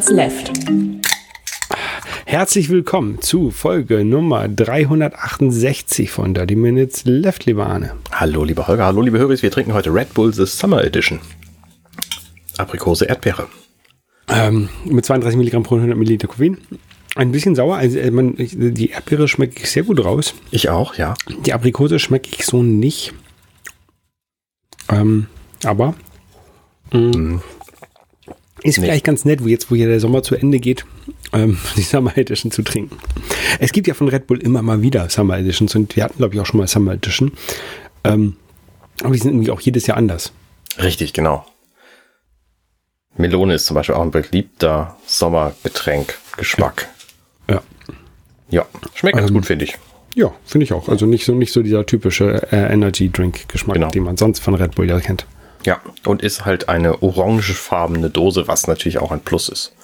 Minutes Left. Herzlich willkommen zu Folge Nummer 368 von Dirty Minutes Left, lieber Arne. Hallo, lieber Holger, hallo, liebe Höris. Wir trinken heute Red Bull The Summer Edition. Aprikose Erdbeere. Ähm, mit 32 Milligramm pro 100 Milliliter Koffein. Ein bisschen sauer. Also, äh, man, die Erdbeere schmecke ich sehr gut raus. Ich auch, ja. Die Aprikose schmecke ich so nicht. Ähm, aber mh, Mm. Ist Nee. vielleicht ganz nett, wo jetzt, wo hier der Sommer zu Ende geht, ähm, die Summer Edition zu trinken. Es gibt ja von Red Bull immer mal wieder Summer Editions und wir hatten, glaube ich, auch schon mal Summer Edition. Ähm, aber die sind irgendwie auch jedes Jahr anders. Richtig, genau. Melone ist zum Beispiel auch ein beliebter Sommergetränk. Geschmack. Ja. Ja, schmeckt ganz Ähm, gut, finde ich. Ja, finde ich auch. Also nicht so, nicht so dieser typische äh, Energy Drink Geschmack, Genau. den man sonst von Red Bull ja kennt. Ja, und ist halt eine orangefarbene Dose, was natürlich auch ein Plus ist.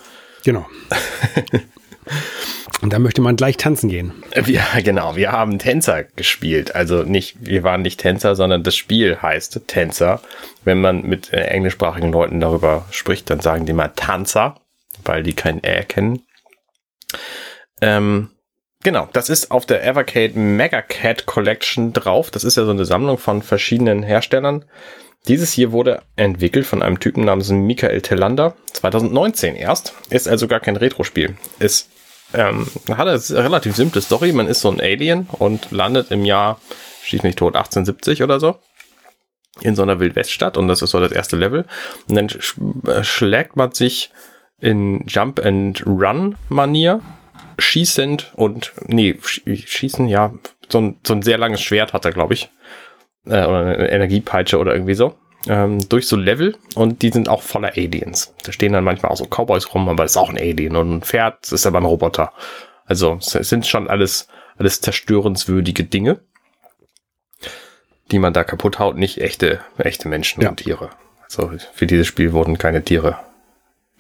Genau. und da möchte man gleich tanzen gehen. Wir, genau, wir haben Tänzer gespielt. Also nicht, wir waren nicht Tänzer, sondern das Spiel heißt Tänzer. Wenn man mit äh, englischsprachigen Leuten darüber spricht, dann sagen die mal Tanzer, weil die kein Ä kennen. Ähm, genau, das ist auf der Evercade Mega Cat Collection drauf. Das ist ja so eine Sammlung von verschiedenen Herstellern. Dieses hier wurde entwickelt von einem Typen namens Michael Telander, 2019 erst. Ist also gar kein Retro-Spiel. Ist ähm, hat eine relativ simple Story. Man ist so ein Alien und landet im Jahr, schieß mich tot, 1870 oder so. In so einer Wildweststadt und das ist so das erste Level. Und dann sch äh, schlägt man sich in Jump and Run Manier schießend und, nee, sch- schießen, ja, so ein, so ein sehr langes Schwert hat er, glaube ich. Äh, oder eine Energiepeitsche oder irgendwie so. Ähm, durch so Level und die sind auch voller Aliens. Da stehen dann manchmal auch so Cowboys rum, aber das ist auch ein Alien und ein Pferd das ist aber ein Roboter. Also es sind schon alles, alles zerstörenswürdige Dinge, die man da kaputt haut, nicht echte, echte Menschen Ja. und Tiere. Also für dieses Spiel wurden keine Tiere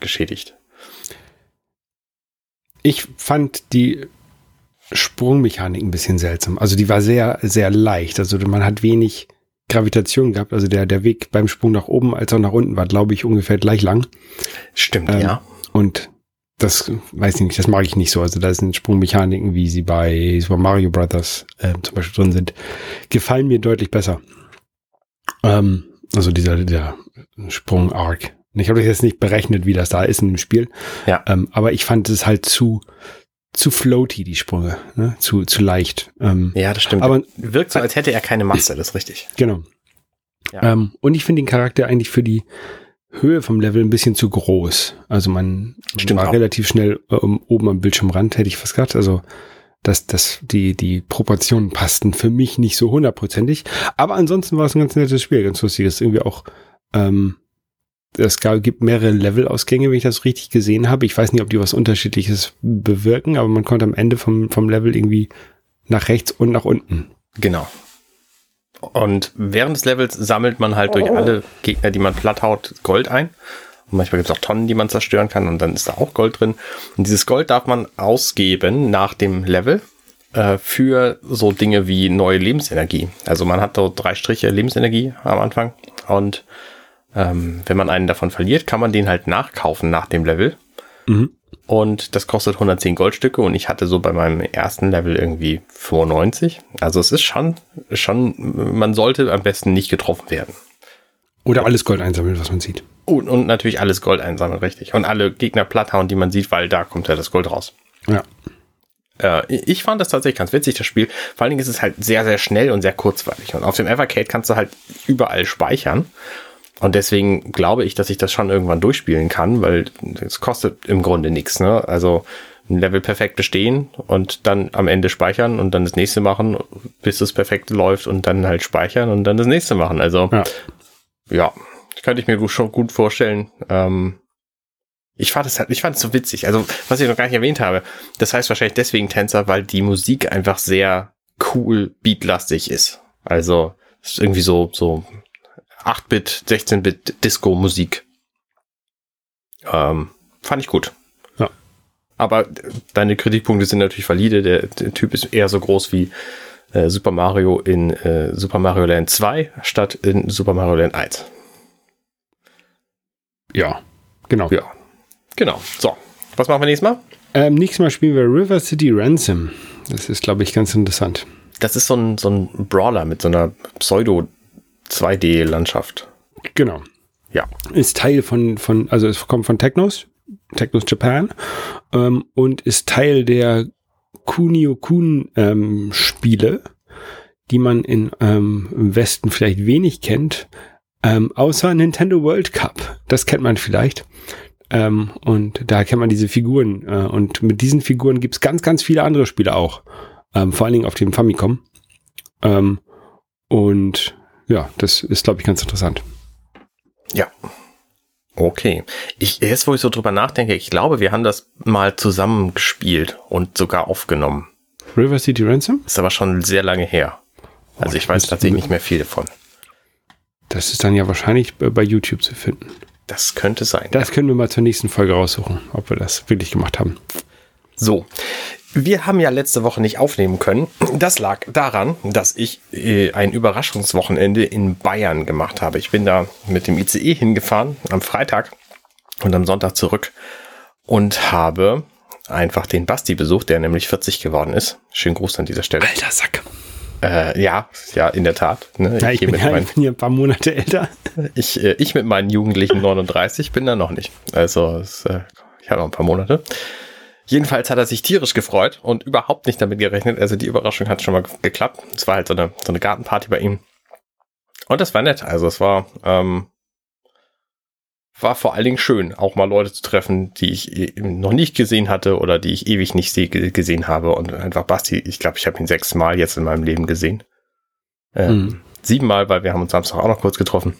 geschädigt. Ich fand die Sprungmechanik ein bisschen seltsam. Also die war sehr, sehr leicht. Also man hat wenig Gravitation gehabt. Also der, der Weg beim Sprung nach oben als auch nach unten war, glaube ich, ungefähr gleich lang. Stimmt, Ähm, ja. Und das weiß ich nicht, das mag ich nicht so. Also da sind Sprungmechaniken, wie sie bei Super Mario Brothers äh, zum Beispiel drin sind, gefallen mir deutlich besser. Ähm, also dieser, dieser Sprung-Arc. Und Ich habe das jetzt nicht berechnet, wie das da ist in dem Spiel. Ja. Ähm, aber ich fand es halt zu, zu floaty, die Sprünge. Ne? Zu, zu leicht. Ähm, Ja, das stimmt. aber Wirkt so, als hätte er keine Masse, das ist richtig. Genau. Ja. Ähm, und ich finde den Charakter eigentlich für die Höhe vom Level ein bisschen zu groß. Also man, man Stimmt war auch. relativ schnell ähm, oben am Bildschirmrand, hätte ich fast gesagt. Also dass dass die, die Proportionen passten für mich nicht so hundertprozentig. Aber ansonsten war es ein ganz nettes Spiel, ganz lustiges. Irgendwie auch, ähm, es gibt mehrere Levelausgänge, wenn ich das richtig gesehen habe. Ich weiß nicht, ob die was Unterschiedliches bewirken, aber man konnte am Ende vom, vom Level irgendwie nach rechts und nach unten. Genau. Und während des Levels sammelt man halt durch alle Gegner, die man platt haut, Gold ein. Und manchmal gibt es auch Tonnen, die man zerstören kann und dann ist da auch Gold drin. Und dieses Gold darf man ausgeben nach dem Level äh, für so Dinge wie neue Lebensenergie. Also man hat so drei Striche Lebensenergie am Anfang und ähm, wenn man einen davon verliert, kann man den halt nachkaufen nach dem Level. Mhm. Und das kostet 110 Goldstücke und ich hatte so bei meinem ersten Level irgendwie 95. Also es ist schon, schon, man sollte am besten nicht getroffen werden. Oder alles Gold einsammeln, was man sieht. Und, und natürlich alles Gold einsammeln, richtig. Und alle Gegner platt hauen, die man sieht, weil da kommt ja das Gold raus. Ja. Äh, ich fand das tatsächlich ganz witzig, das Spiel. Vor allen Dingen ist es halt sehr, sehr schnell und sehr kurzweilig. Und auf dem Evercade kannst du halt überall speichern. Und deswegen glaube ich, dass ich das schon irgendwann durchspielen kann, weil es kostet im Grunde nichts. Ne? Also ein Level perfekt bestehen und dann am Ende speichern und dann das nächste machen, bis es perfekt läuft und dann halt speichern und dann das nächste machen. Also Ja. ja, könnte ich mir gut- schon gut vorstellen. Ähm, ich fand es halt, ich fand es so witzig. Also, was ich noch gar nicht erwähnt habe, das heißt wahrscheinlich deswegen Tänzer, weil die Musik einfach sehr cool beatlastig ist. Also, es ist irgendwie so, so 8-Bit, 16-Bit Disco-Musik. Ähm, fand ich gut. Ja. Aber deine Kritikpunkte sind natürlich valide. Der, der Typ ist eher so groß wie äh, Super Mario in äh, Super Mario Land 2 statt in Super Mario Land 1. Ja, genau. Ja. Genau. So. Was machen wir nächstes Mal? Ähm, nächstes Mal spielen wir River City Ransom. Das ist, glaube ich, ganz interessant. Das ist so ein, so ein Brawler mit so einer Pseudo-2D-Landschaft. Genau. Ja. Ist Teil von, von also es kommt von Technos, Technos Japan ähm, und ist Teil der Kunio-Kun-Spiele, ähm, die man in, ähm, im Westen vielleicht wenig kennt, ähm, außer Nintendo World Cup. Das kennt man vielleicht. Ähm, und da kennt man diese Figuren. Äh, und mit diesen Figuren gibt's ganz, ganz viele andere Spiele auch. Ähm, vor allen Dingen auf dem Famicom. Und ja, das ist, glaube ich, ganz interessant. Ja. Okay. Ich, jetzt, wo ich so drüber nachdenke, ich glaube, wir haben das mal zusammen gespielt und sogar aufgenommen. River City Ransom? Ist aber schon sehr lange her. Also oh, ich weiß tatsächlich nicht mehr viel davon. Das ist dann ja wahrscheinlich bei YouTube zu finden. Das könnte sein. Das ja. können wir mal zur nächsten Folge raussuchen, ob wir das wirklich gemacht haben. So. Wir haben ja letzte Woche nicht aufnehmen können. Das lag daran, dass ich äh, ein Überraschungswochenende in Bayern gemacht habe. Ich bin da mit dem ICE hingefahren am Freitag und am Sonntag zurück und habe einfach den Basti besucht, der nämlich 40 geworden ist. Schönen Gruß an dieser Stelle. Alter Sack. Äh, ja, ja, in der Tat. Ne? Ja, ich, ich, bin ja, ich, bin hier ein paar Monate älter. Ich, äh, ich mit meinen Jugendlichen 39 bin da noch nicht. Also es, äh, ich habe noch ein paar Monate. Jedenfalls hat er sich tierisch gefreut und überhaupt nicht damit gerechnet. Also die Überraschung hat schon mal geklappt. Es war halt so eine, so eine Gartenparty bei ihm. Und das war nett. Also es war, ähm, war vor allen Dingen schön, auch mal Leute zu treffen, die ich noch nicht gesehen hatte oder die ich ewig nicht gesehen habe. Und einfach Basti, ich glaube, ich habe ihn sechsmal jetzt in meinem Leben gesehen. Ähm, mhm. Siebenmal, weil wir haben uns Samstag auch noch kurz getroffen.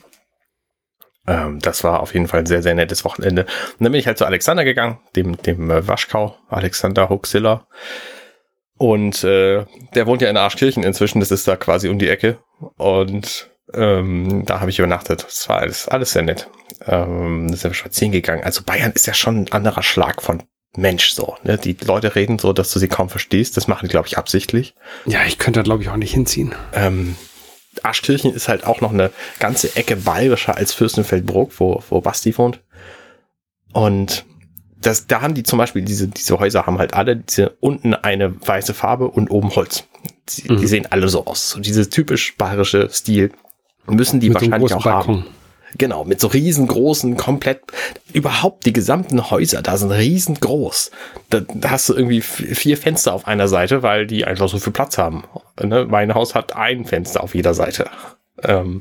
Ähm, das war auf jeden Fall ein sehr, sehr nettes Wochenende. Und dann bin ich halt zu Alexander gegangen, dem, dem äh, Waschkau, Alexander Huxilla. Und äh, der wohnt ja in Arschkirchen inzwischen, das ist da quasi um die Ecke. Und ähm, da habe ich übernachtet. Das war alles, alles sehr nett. Ähm, sind wir spazieren gegangen. Also Bayern ist ja schon ein anderer Schlag von Mensch so. Ne? Die Leute reden so, dass du sie kaum verstehst. Das machen die, glaube ich, absichtlich. Ja, ich könnte da, glaube ich, auch nicht hinziehen. Ähm, Aschkirchen ist halt auch noch eine ganze Ecke bayerischer als Fürstenfeldbruck, wo, wo Basti wohnt. Und das, da haben die zum Beispiel, diese, diese Häuser haben halt alle diese unten eine weiße Farbe und oben Holz. Die, mhm. die sehen alle so aus. So dieses typisch bayerische Stil müssen die Mit wahrscheinlich auch Balkon. haben. Genau, mit so riesengroßen, komplett, überhaupt die gesamten Häuser da sind riesengroß. Da, da hast du irgendwie vier Fenster auf einer Seite, weil die einfach so viel Platz haben. Ne? Mein Haus hat ein Fenster auf jeder Seite. Ähm,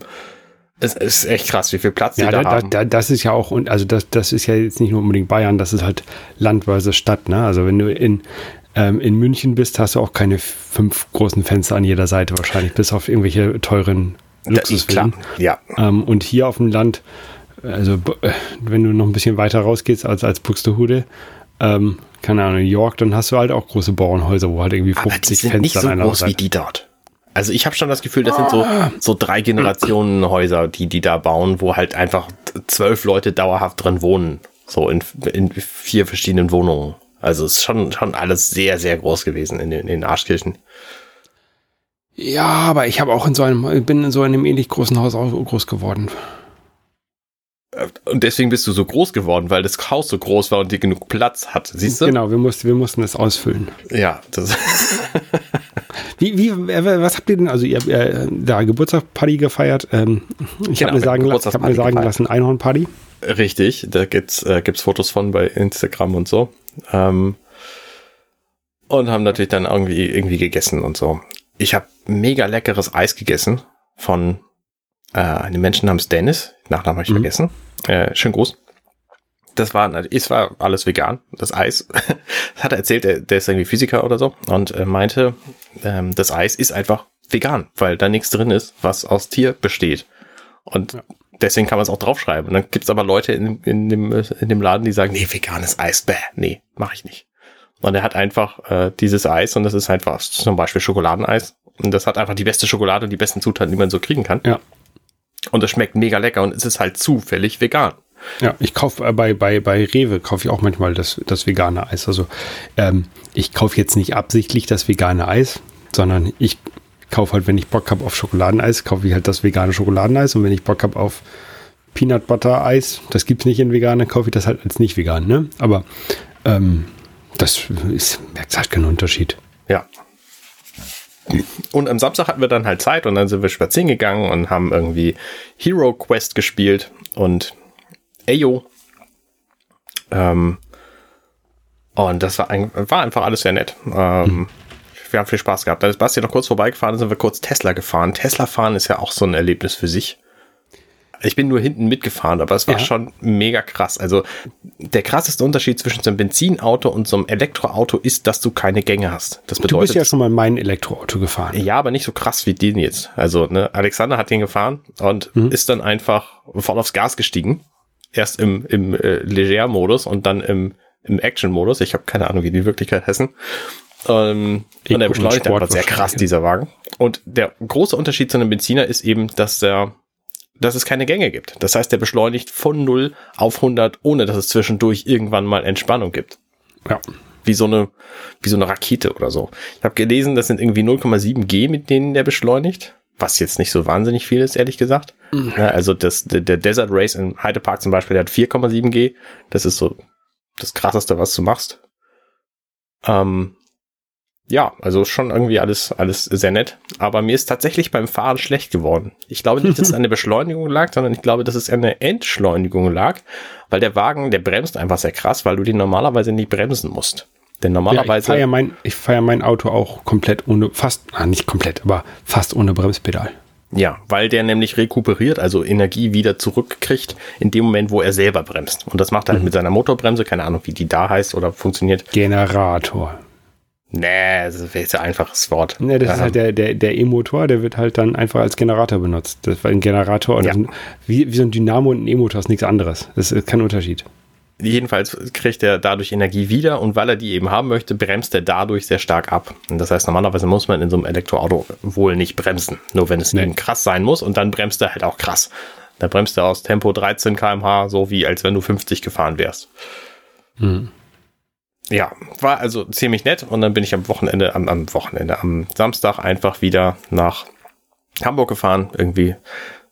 es ist echt krass, wie viel Platz ja, die da, da haben. Da, das ist ja auch, und also das, das ist ja jetzt nicht nur unbedingt Bayern, das ist halt Land versus Stadt. Ne? Also wenn du in, ähm, in München bist, hast du auch keine fünf großen Fenster an jeder Seite wahrscheinlich, bis auf irgendwelche teuren Luxusfilm. Ja. Ähm, und hier auf dem Land, also äh, wenn du noch ein bisschen weiter rausgehst als, als Buxtehude, ähm, keine Ahnung, New York, dann hast du halt auch große Bauernhäuser, wo halt irgendwie 50 Aber die sind Fenster nicht so groß Seite. wie die dort. Also ich habe schon das Gefühl, das sind so, so drei Generationen Häuser, die die da bauen, wo halt einfach zwölf Leute dauerhaft drin wohnen. So in, in vier verschiedenen Wohnungen. Also es ist schon, schon alles sehr, sehr groß gewesen in den, in den Arschkirchen. Ja, aber ich habe auch in so einem, bin in so einem ähnlich großen Haus auch groß geworden. Äh, und deswegen bist du so groß geworden, weil das Haus so groß war und dir genug Platz hat. Siehst du? Genau, wir mussten, wir mussten das ausfüllen. Ja, das. wie, wie, was habt ihr denn? Also, ihr habt äh, da Geburtstagsparty gefeiert. Ähm, ich genau, habe mir sagen, hab mir sagen lassen, Einhornparty. Richtig, da gibt's, äh, gibt's Fotos von bei Instagram und so. Ähm, und haben natürlich dann irgendwie, irgendwie gegessen und so ich habe mega leckeres Eis gegessen von äh, einem Menschen namens Dennis. Nachnamen habe ich mhm. vergessen. Äh, schön groß. Das war, es war alles vegan, das Eis. hat er erzählt, der, der ist irgendwie Physiker oder so und äh, meinte, ähm, das Eis ist einfach vegan, weil da nichts drin ist, was aus Tier besteht. Und ja. deswegen kann man es auch draufschreiben. Und dann gibt's aber Leute in, in, dem, in dem Laden, die sagen, nee, veganes Eis, bäh, nee, mache ich nicht. Und er hat einfach äh, dieses Eis und das ist einfach zum Beispiel Schokoladeneis. Und das hat einfach die beste Schokolade und die besten Zutaten, die man so kriegen kann. Ja. Und es schmeckt mega lecker und es ist halt zufällig vegan. Ja, ich kaufe äh, bei, bei, bei Rewe kaufe ich auch manchmal das, das vegane Eis. Also ähm, ich kaufe jetzt nicht absichtlich das vegane Eis, sondern ich kaufe halt, wenn ich Bock habe auf Schokoladeneis, kaufe ich halt das vegane Schokoladeneis und wenn ich Bock habe auf Peanut Butter Eis, das gibt es nicht in vegan, dann kaufe ich das halt als nicht vegan, ne? Aber ähm, das ist, merkt halt keinen Unterschied. Ja. Und am Samstag hatten wir dann halt Zeit und dann sind wir spazieren gegangen und haben irgendwie Hero Quest gespielt und Ayo. Ähm, und das war, ein, war einfach alles sehr nett. Ähm, mhm. Wir haben viel Spaß gehabt. Dann ist Basti noch kurz vorbeigefahren, sind wir kurz Tesla gefahren. Tesla fahren ist ja auch so ein Erlebnis für sich. Ich bin nur hinten mitgefahren, aber es war ja. schon mega krass. Also der krasseste Unterschied zwischen so einem Benzinauto und so einem Elektroauto ist, dass du keine Gänge hast. Das bedeutet, du bist ja schon mal mein Elektroauto gefahren. Ja, aber nicht so krass wie den jetzt. Also ne, Alexander hat den gefahren und mhm. ist dann einfach voll aufs Gas gestiegen. Erst im, im äh, Leger-Modus und dann im, im Action-Modus. Ich habe keine Ahnung, wie die Wirklichkeit heißen. Ähm, und der beschleunigt einfach sehr krass, dieser Wagen. Und der große Unterschied zu einem Benziner ist eben, dass der dass es keine Gänge gibt. Das heißt, der beschleunigt von 0 auf 100, ohne dass es zwischendurch irgendwann mal Entspannung gibt. Ja. Wie so eine, wie so eine Rakete oder so. Ich habe gelesen, das sind irgendwie 0,7 G, mit denen der beschleunigt. Was jetzt nicht so wahnsinnig viel ist, ehrlich gesagt. Mhm. Ja, also das, der, der Desert Race in Heide Park zum Beispiel, der hat 4,7 G. Das ist so das krasseste, was du machst. Ähm, ja, also schon irgendwie alles, alles sehr nett. Aber mir ist tatsächlich beim Fahren schlecht geworden. Ich glaube nicht, dass es an der Beschleunigung lag, sondern ich glaube, dass es an der Entschleunigung lag, weil der Wagen, der bremst einfach sehr krass, weil du den normalerweise nicht bremsen musst. Denn normalerweise. Ja, ich fahre ja mein, ich fahr ja mein Auto auch komplett ohne, fast, ah, nicht komplett, aber fast ohne Bremspedal. Ja, weil der nämlich rekuperiert, also Energie wieder zurückkriegt, in dem Moment, wo er selber bremst. Und das macht er halt mhm. mit seiner Motorbremse, keine Ahnung, wie die da heißt oder funktioniert. Generator. Nee, das ist ein einfaches Wort. Nee, das ähm, ist halt der, der, der E-Motor, der wird halt dann einfach als Generator benutzt. Das war ein Generator, ja. ein, wie, wie so ein Dynamo und ein E-Motor ist nichts anderes. Das ist kein Unterschied. Jedenfalls kriegt er dadurch Energie wieder und weil er die eben haben möchte, bremst er dadurch sehr stark ab. Und das heißt, normalerweise muss man in so einem Elektroauto wohl nicht bremsen. Nur wenn es nee. eben krass sein muss und dann bremst er halt auch krass. Da bremst er aus Tempo 13 kmh, so wie als wenn du 50 gefahren wärst. Mhm ja, war also ziemlich nett und dann bin ich am Wochenende, am, am Wochenende, am Samstag einfach wieder nach Hamburg gefahren, irgendwie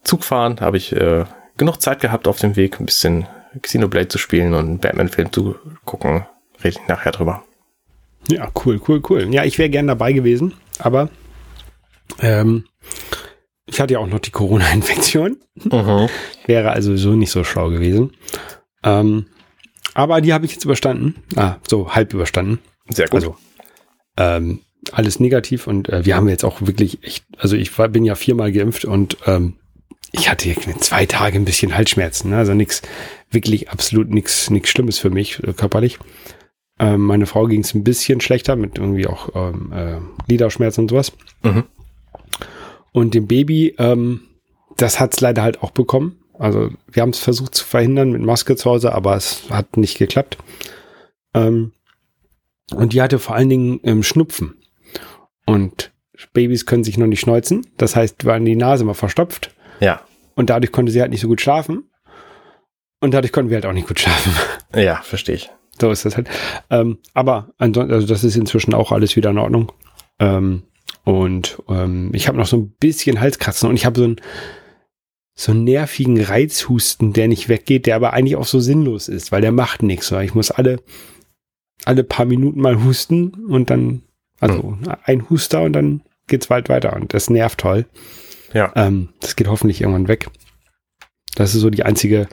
Zug fahren, habe ich äh, genug Zeit gehabt auf dem Weg, ein bisschen Xenoblade zu spielen und einen Batman-Film zu gucken. Rede ich nachher drüber. Ja, cool, cool, cool. Ja, ich wäre gern dabei gewesen, aber ähm, ich hatte ja auch noch die Corona-Infektion. Mhm. Wäre also so nicht so schlau gewesen. Ähm, aber die habe ich jetzt überstanden. Ah, so halb überstanden. Sehr gut. Also, ähm, alles negativ und äh, wir haben jetzt auch wirklich echt, also ich war, bin ja viermal geimpft und ähm, ich hatte zwei Tage ein bisschen Halsschmerzen, ne? also nichts, wirklich absolut nichts nichts Schlimmes für mich äh, körperlich. Ähm, meine Frau ging es ein bisschen schlechter mit irgendwie auch ähm, äh, Gliederschmerzen und sowas. Mhm. Und dem Baby, ähm, das hat's leider halt auch bekommen. Also wir haben es versucht zu verhindern mit Maske zu Hause, aber es hat nicht geklappt. Ähm, und die hatte vor allen Dingen ähm, Schnupfen. Und Babys können sich noch nicht schneuzen. Das heißt, waren die Nase mal verstopft. Ja. Und dadurch konnte sie halt nicht so gut schlafen. Und dadurch konnten wir halt auch nicht gut schlafen. Ja, verstehe ich. So ist das halt. Ähm, aber ansonsten, also das ist inzwischen auch alles wieder in Ordnung. Ähm, und ähm, ich habe noch so ein bisschen Halskratzen und ich habe so ein so einen nervigen Reizhusten, der nicht weggeht, der aber eigentlich auch so sinnlos ist, weil der macht nichts. Ich muss alle, alle paar Minuten mal husten und dann, also mhm. ein Huster und dann geht's bald weiter und das nervt toll. Ja. Ähm, das geht hoffentlich irgendwann weg. Das ist so die einzige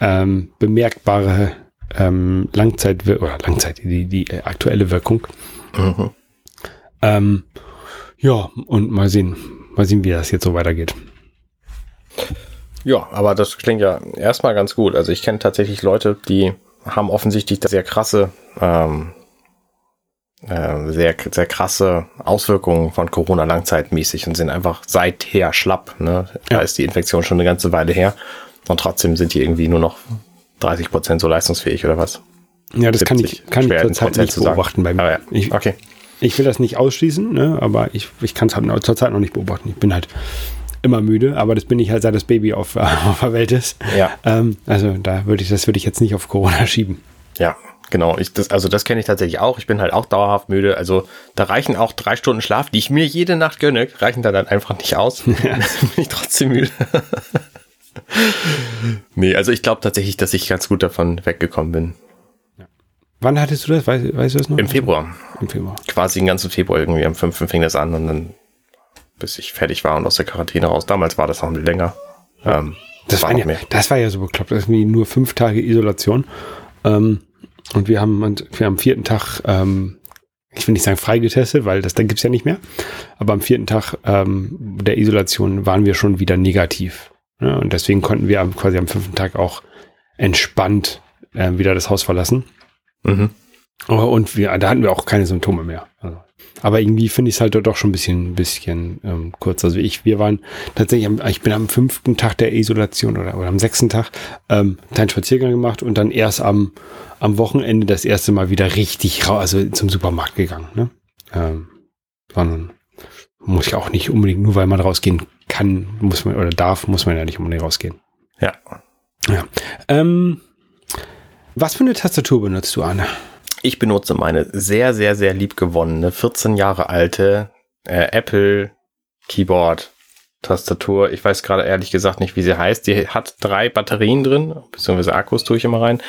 ähm, bemerkbare ähm, Langzeit oder Langzeit, die, die aktuelle Wirkung. Mhm. Ähm, ja, und mal sehen, mal sehen, wie das jetzt so weitergeht. Ja, aber das klingt ja erstmal ganz gut. Also ich kenne tatsächlich Leute, die haben offensichtlich sehr krasse, ähm, äh, sehr, sehr krasse Auswirkungen von Corona langzeitmäßig und sind einfach seither schlapp. Ne? Da ist die Infektion schon eine ganze Weile her und trotzdem sind die irgendwie nur noch 30 Prozent so leistungsfähig oder was? Ja, das kann ich, kann ich zurzeit nicht beobachten bei mir. Ja. Ich, okay. Ich will das nicht ausschließen, ne, aber ich, ich kann es halt zurzeit noch nicht beobachten. Ich bin halt immer müde, aber das bin ich halt, seit das Baby auf, auf der Welt ist. Ja. Ähm, also da würde ich, das würde ich jetzt nicht auf Corona schieben. Ja, genau. Ich, das, also das kenne ich tatsächlich auch. Ich bin halt auch dauerhaft müde. Also da reichen auch drei Stunden Schlaf, die ich mir jede Nacht gönne, reichen da dann einfach nicht aus. Ja. bin ich trotzdem müde. nee, also ich glaube tatsächlich, dass ich ganz gut davon weggekommen bin. Ja. Wann hattest du das? Weißt, weißt du das noch? Im Februar. Im Februar. Quasi den ganzen Februar irgendwie. Am 5. fing das an und dann, bis ich fertig war und aus der Quarantäne raus. Damals war das noch ein bisschen länger. Ähm, Das war, ja, das war ja so bekloppt. Das ist wie nur fünf Tage Isolation. Ähm, und wir haben, wir haben am vierten Tag, ähm, ich will nicht sagen freigetestet, weil das dann gibt's ja nicht mehr. Aber am vierten Tag ähm, der Isolation waren wir schon wieder negativ. Ja, und deswegen konnten wir am, quasi am fünften Tag auch entspannt äh, wieder das Haus verlassen. Mhm. Oh, Und wir, da hatten wir auch keine Symptome mehr. Also, aber irgendwie finde ich es halt doch schon ein bisschen, bisschen ähm, kurz. Also ich, wir waren tatsächlich, am, ich bin am fünften Tag der Isolation oder, oder am sechsten Tag ähm, einen Spaziergang gemacht und dann erst am, am Wochenende das erste Mal wieder richtig raus, also zum Supermarkt gegangen. Ne? Ähm, sondern muss ich auch nicht unbedingt, nur weil man rausgehen kann, muss man oder darf, muss man ja nicht unbedingt rausgehen. Ja. Ja. Ähm, was für eine Tastatur benutzt du, Anne? Ich benutze meine sehr, sehr, sehr liebgewonnene, 14 Jahre alte äh, Apple Keyboard Tastatur. Ich weiß gerade ehrlich gesagt nicht, wie sie heißt. Die hat drei Batterien drin, beziehungsweise Akkus tue ich immer rein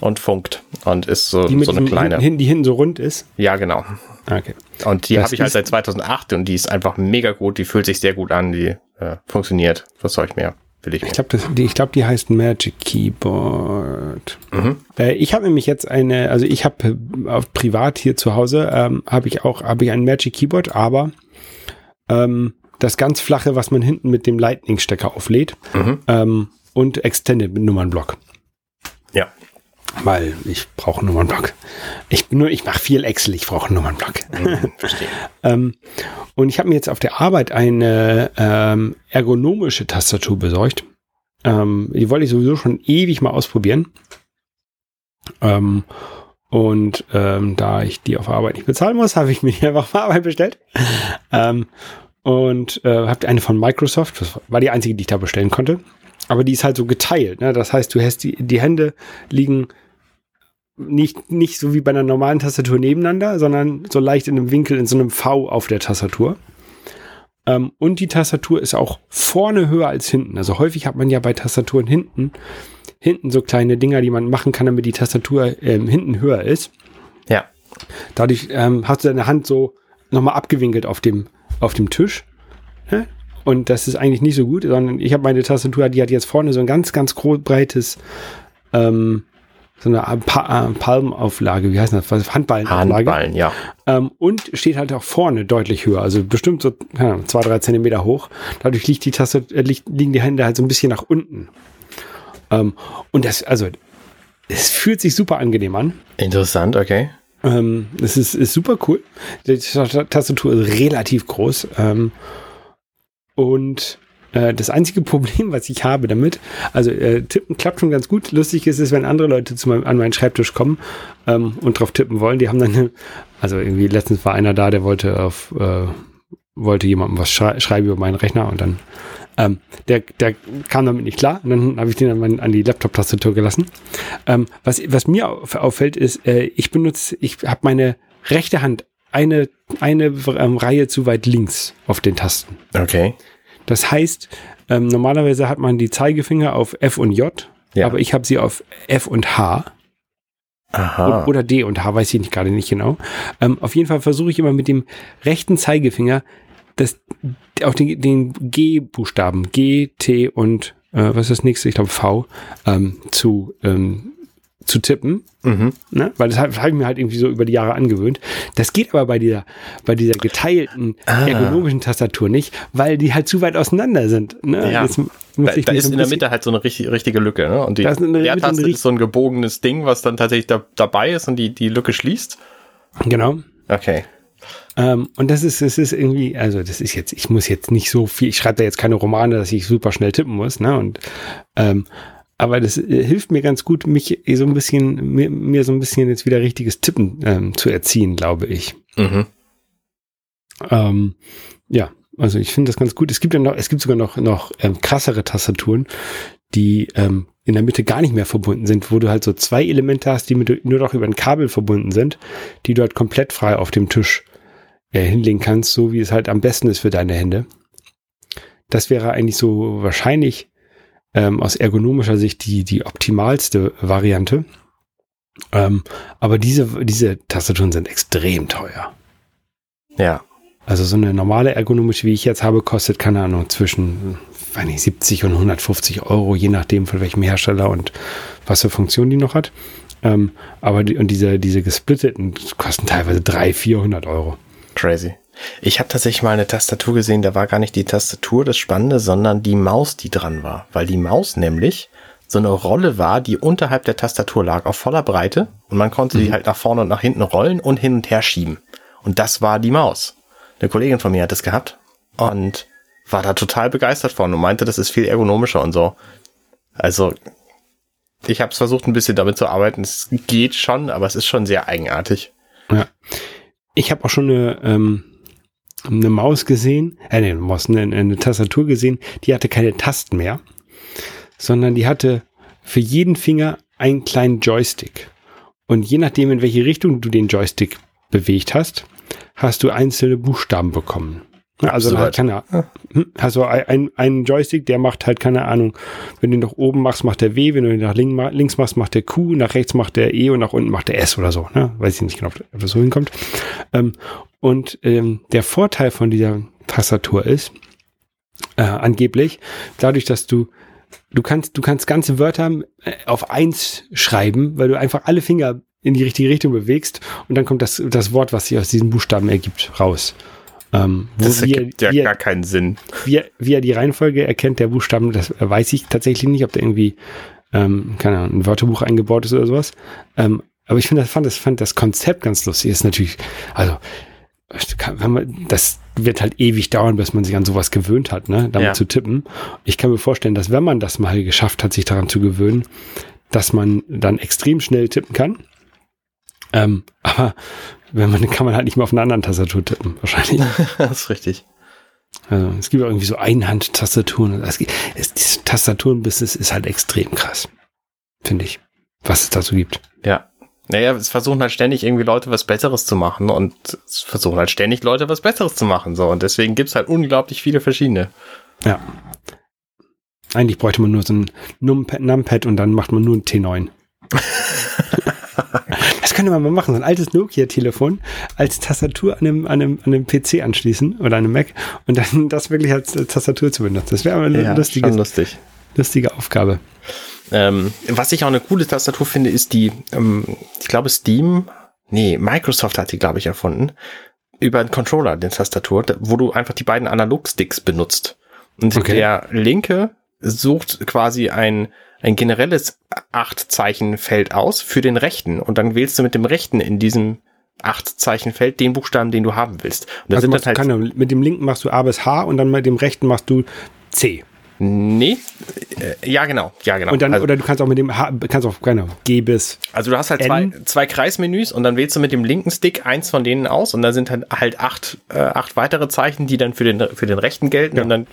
und funkt und ist so, Die so eine kleine. Hinten, die hinten so rund ist. Ja, genau. Okay. Und die habe ich halt seit 2008 und die ist einfach mega gut. Die fühlt sich sehr gut an. Die äh, funktioniert. Was soll ich mehr? Will ich Ich glaube, glaub, die heißt Magic Keyboard. Mhm. Äh, ich habe nämlich jetzt eine, also ich habe auf privat hier zu Hause ähm, habe ich auch habe ich ein Magic Keyboard, aber ähm, das ganz flache, was man hinten mit dem Lightning-Stecker auflädt Mhm. ähm, und Extended mit Nummernblock, Ja. Weil ich brauche einen Nummernblock. Ich bin nur, ich mache viel Excel, ich brauche einen Nummernblock. Mhm. Verstehe. Ähm, und ich habe mir jetzt auf der Arbeit eine ähm, ergonomische Tastatur besorgt. Ähm, die wollte ich sowieso schon ewig mal ausprobieren. Ähm, und ähm, da ich die auf Arbeit nicht bezahlen muss, habe ich mir die einfach auf Arbeit bestellt. Ähm, und äh, habe eine von Microsoft, das war die einzige, die ich da bestellen konnte. Aber die ist halt so geteilt. Ne? Das heißt, du hast die, die Hände liegen nicht, nicht so wie bei einer normalen Tastatur nebeneinander, sondern so leicht in einem Winkel, in so einem V auf der Tastatur. Ähm, und die Tastatur ist auch vorne höher als hinten. Also häufig hat man ja bei Tastaturen hinten, hinten so kleine Dinger, die man machen kann, damit die Tastatur ähm, hinten höher ist. Ja. Dadurch ähm, hast du deine Hand so nochmal abgewinkelt auf dem, auf dem Tisch. Ne? Und das ist eigentlich nicht so gut, sondern ich habe meine Tastatur, die hat jetzt vorne so ein ganz, ganz groß, breites, ähm, so eine pa äh, Palmauflage, wie heißt das? Handballenauflage. Handballen, ja. Ähm, und steht halt auch vorne deutlich höher, also bestimmt so Ahnung, zwei, drei Zentimeter hoch. Dadurch liegt die Taste, äh, liegt, liegen die Hände halt so ein bisschen nach unten. Ähm, und das, also, es fühlt sich super angenehm an. Interessant, okay. Ähm, das ist, ist super cool. Die Tastatur ist relativ groß. Ähm, und äh, das einzige Problem, was ich habe damit, also äh, tippen klappt schon ganz gut. Lustig ist es, wenn andere Leute zu meinem, an meinen Schreibtisch kommen ähm, und drauf tippen wollen. Die haben dann, also irgendwie letztens war einer da, der wollte auf, äh, wollte jemandem was schrei schreiben über meinen Rechner und dann ähm, der, der kam damit nicht klar und dann habe ich den an, mein, an die Laptop-Tastatur gelassen. Ähm, was, was mir auf, auffällt, ist, äh, ich benutze, ich habe meine rechte Hand eine, eine ähm, Reihe zu weit links auf den Tasten. Okay. Das heißt, ähm, normalerweise hat man die Zeigefinger auf F und J, Ja. aber ich habe sie auf F und H Aha. Oder D und H, weiß ich nicht gerade nicht genau. Ähm, auf jeden Fall versuche ich immer mit dem rechten Zeigefinger das, auch den, den G-Buchstaben, G, T und äh, was ist das nächste? Ich glaube V, ähm, zu, ähm, zu tippen. Mhm. Ne? Weil das habe hab ich mir halt irgendwie so über die Jahre angewöhnt. Das geht aber bei dieser, bei dieser geteilten Ah. ergonomischen Tastatur nicht, weil die halt zu weit auseinander sind. Ne? Ja. Das muss Da, ich da ist so in der Mitte halt so eine richtig, richtige Lücke, ne? Und die Leertaste ist so ein gebogenes Ding, was dann tatsächlich da, dabei ist und die, die Lücke schließt. Genau. Okay. Ähm, und das ist, das ist irgendwie, also das ist jetzt, ich muss jetzt nicht so viel, ich schreibe da jetzt keine Romane, dass ich super schnell tippen muss, ne? Und ähm, aber das äh, hilft mir ganz gut, mich so ein bisschen, mir, mir so ein bisschen jetzt wieder richtiges Tippen ähm, zu erziehen, glaube ich. Mhm. Ähm, ja, also ich finde das ganz gut. Es gibt ja noch, es gibt sogar noch, noch ähm, krassere Tastaturen, die ähm, in der Mitte gar nicht mehr verbunden sind, wo du halt so zwei Elemente hast, die mit, nur noch über ein Kabel verbunden sind, die du halt komplett frei auf dem Tisch äh, hinlegen kannst, so wie es halt am besten ist für deine Hände. Das wäre eigentlich so wahrscheinlich ähm, aus ergonomischer Sicht die, die optimalste Variante. Ähm, aber diese, diese Tastaturen sind extrem teuer. Ja. Also so eine normale ergonomische, wie ich jetzt habe, kostet, keine Ahnung, zwischen weiß nicht, 70 und 150 Euro, je nachdem von welchem Hersteller und was für Funktion die noch hat. Ähm, aber die, und diese, diese gesplitteten kosten teilweise 300, 400 Euro. Crazy. Ich habe tatsächlich mal eine Tastatur gesehen, da war gar nicht die Tastatur das Spannende, sondern die Maus, die dran war. Weil die Maus nämlich so eine Rolle war, die unterhalb der Tastatur lag, auf voller Breite. Und man konnte mhm. die halt nach vorne und nach hinten rollen und hin und her schieben. Und das war die Maus. Eine Kollegin von mir hat das gehabt und war da total begeistert von und meinte, das ist viel ergonomischer und so. Also ich habe es versucht, ein bisschen damit zu arbeiten. Es geht schon, aber es ist schon sehr eigenartig. Ja. Ich habe auch schon eine, ähm, eine Maus gesehen, äh, eine Maus, eine, eine Tastatur gesehen, die hatte keine Tasten mehr, sondern die hatte für jeden Finger einen kleinen Joystick. Und je nachdem, in welche Richtung du den Joystick bewegt hast, hast du einzelne Buchstaben bekommen. Also halt keine, also ein, ein Joystick, der macht halt keine Ahnung, wenn du nach oben machst, macht der W, wenn du nach links machst, macht der Q, nach rechts macht der E und nach unten macht der S oder so. Ne? Weiß ich nicht genau, ob das so hinkommt. Und ähm, der Vorteil von dieser Tastatur ist, äh, angeblich, dadurch, dass du du kannst, du kannst ganze Wörter äh, auf eins schreiben, weil du einfach alle Finger in die richtige Richtung bewegst und dann kommt das, das Wort, was sich aus diesen Buchstaben ergibt, raus. Ähm, das ergibt ja gar keinen Sinn. Wie, wie er die Reihenfolge erkennt, der Buchstaben, das weiß ich tatsächlich nicht, ob da irgendwie, ähm, keine Ahnung, ein Wörterbuch eingebaut ist oder sowas. Ähm, aber ich finde, das, fand, das, fand das Konzept ganz lustig. Ist natürlich, also, das wird halt ewig dauern, bis man sich an sowas gewöhnt hat, ne, damit ja. zu tippen. Ich kann mir vorstellen, dass wenn man das mal geschafft hat, sich daran zu gewöhnen, dass man dann extrem schnell tippen kann. Ähm, aber wenn man, kann man halt nicht mehr auf einer anderen Tastatur tippen, wahrscheinlich. das ist richtig. Also, es gibt irgendwie so Einhand-Tastaturen. Tastaturenbusiness ist halt extrem krass. Finde ich. Was es dazu gibt. Ja. Naja, es versuchen halt ständig irgendwie Leute was Besseres zu machen und es versuchen halt ständig Leute was Besseres zu machen. So, und deswegen gibt es halt unglaublich viele verschiedene. Ja. Eigentlich bräuchte man nur so ein Numpad und dann macht man nur ein T9. das könnte man mal machen, so ein altes Nokia-Telefon als Tastatur an einem, an, einem, an einem PC anschließen oder einem Mac und dann das wirklich als Tastatur zu benutzen. Das wäre eine ja, lustige, lustig. lustige Aufgabe. Ähm, was ich auch eine coole Tastatur finde, ist die, ähm, ich glaube Steam, nee, Microsoft hat die, glaube ich, erfunden, über einen Controller, den Tastatur, wo du einfach die beiden Analogsticks benutzt. Und okay. der linke sucht quasi ein ein generelles Acht-Zeichen-Feld aus für den rechten und dann wählst du mit dem rechten in diesem Acht-Zeichen-Feld den Buchstaben, den du haben willst. Und das also sind halt keine, mit dem linken machst du A bis H und dann mit dem rechten machst du C. Nee, äh, ja genau, ja genau. Und dann, also, oder du kannst auch mit dem H, kannst auch genau, G bis. Also du hast halt zwei, zwei Kreismenüs und dann wählst du mit dem linken Stick eins von denen aus und da sind halt, halt acht, äh, acht weitere Zeichen, die dann für den, für den rechten gelten ja. und dann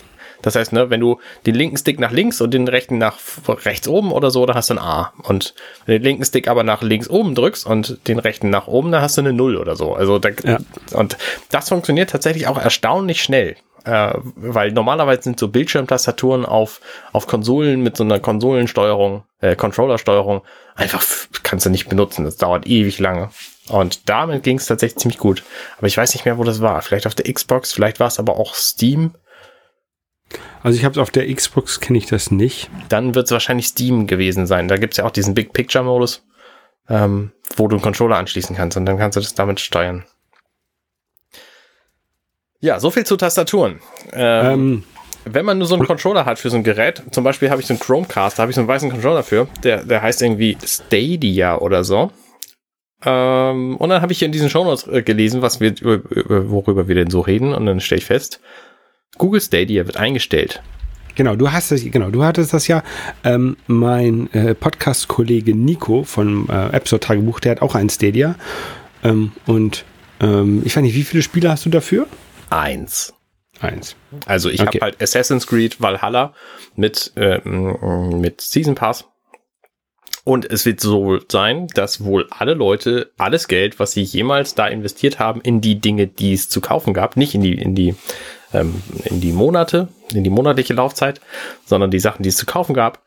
das heißt, ne, wenn du den linken Stick nach links und den rechten nach rechts oben oder so, dann hast du ein A. Und wenn du den linken Stick aber nach links oben drückst und den rechten nach oben, dann hast du eine Null oder so. Also da, ja. und das funktioniert tatsächlich auch erstaunlich schnell. Äh, weil normalerweise sind so Bildschirmtastaturen auf, auf Konsolen mit so einer Konsolensteuerung, äh, Controllersteuerung, einfach kannst du nicht benutzen. Das dauert ewig lange. Und damit ging es tatsächlich ziemlich gut. Aber ich weiß nicht mehr, wo das war. Vielleicht auf der Xbox, vielleicht war es aber auch Steam. Also ich habe es auf der Xbox, kenne ich das nicht. Dann wird es wahrscheinlich Steam gewesen sein. Da gibt es ja auch diesen Big Picture Modus, ähm, wo du einen Controller anschließen kannst und dann kannst du das damit steuern. Ja, so viel zu Tastaturen. Ähm, ähm, wenn man nur so einen Controller hat für so ein Gerät, zum Beispiel habe ich so einen Chromecast, da habe ich so einen weißen Controller für, der, der heißt irgendwie Stadia oder so. Ähm, und dann habe ich hier in diesen Shownotes äh, gelesen, was wir, worüber wir denn so reden, und dann stelle ich fest, Google Stadia wird eingestellt. Genau, du hast es, genau, du hattest das ja. Ähm, mein äh, Podcast-Kollege Nico vom äh, App Store Tagebuch, der hat auch ein Stadia. Ähm, und ähm, ich weiß nicht, wie viele Spiele hast du dafür? Eins. Eins. Also ich okay. habe halt Assassin's Creed Valhalla mit, äh, mit Season Pass. Und es wird so sein, dass wohl alle Leute alles Geld, was sie jemals da investiert haben, in die Dinge, die es zu kaufen gab, nicht in die, in die ähm, in die Monate, in die monatliche Laufzeit, sondern die Sachen, die es zu kaufen gab,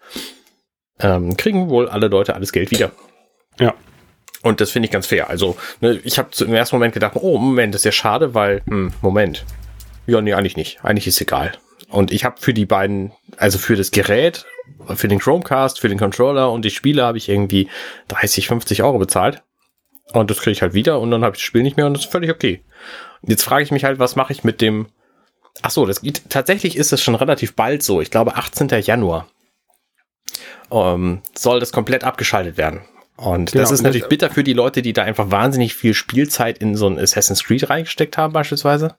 ähm, kriegen wohl alle Leute alles Geld wieder. Ja. Und das finde ich ganz fair. Also, ne, ich habe im ersten Moment gedacht, oh, Moment, das ist ja schade, weil, hm, Moment. Ja, nee, eigentlich nicht. Eigentlich ist egal. Und ich habe für die beiden, also für das Gerät, für den Chromecast, für den Controller und die Spiele habe ich irgendwie 30, 50 Euro bezahlt. Und das kriege ich halt wieder und dann habe ich das Spiel nicht mehr und das ist völlig okay. Jetzt frage ich mich halt, was mache ich mit dem. Ach so, das geht. Tatsächlich ist es schon relativ bald so. Ich glaube, 18. Januar ähm, soll das komplett abgeschaltet werden. Und genau, das ist natürlich bitter für die Leute, die da einfach wahnsinnig viel Spielzeit in so ein Assassin's Creed reingesteckt haben, beispielsweise.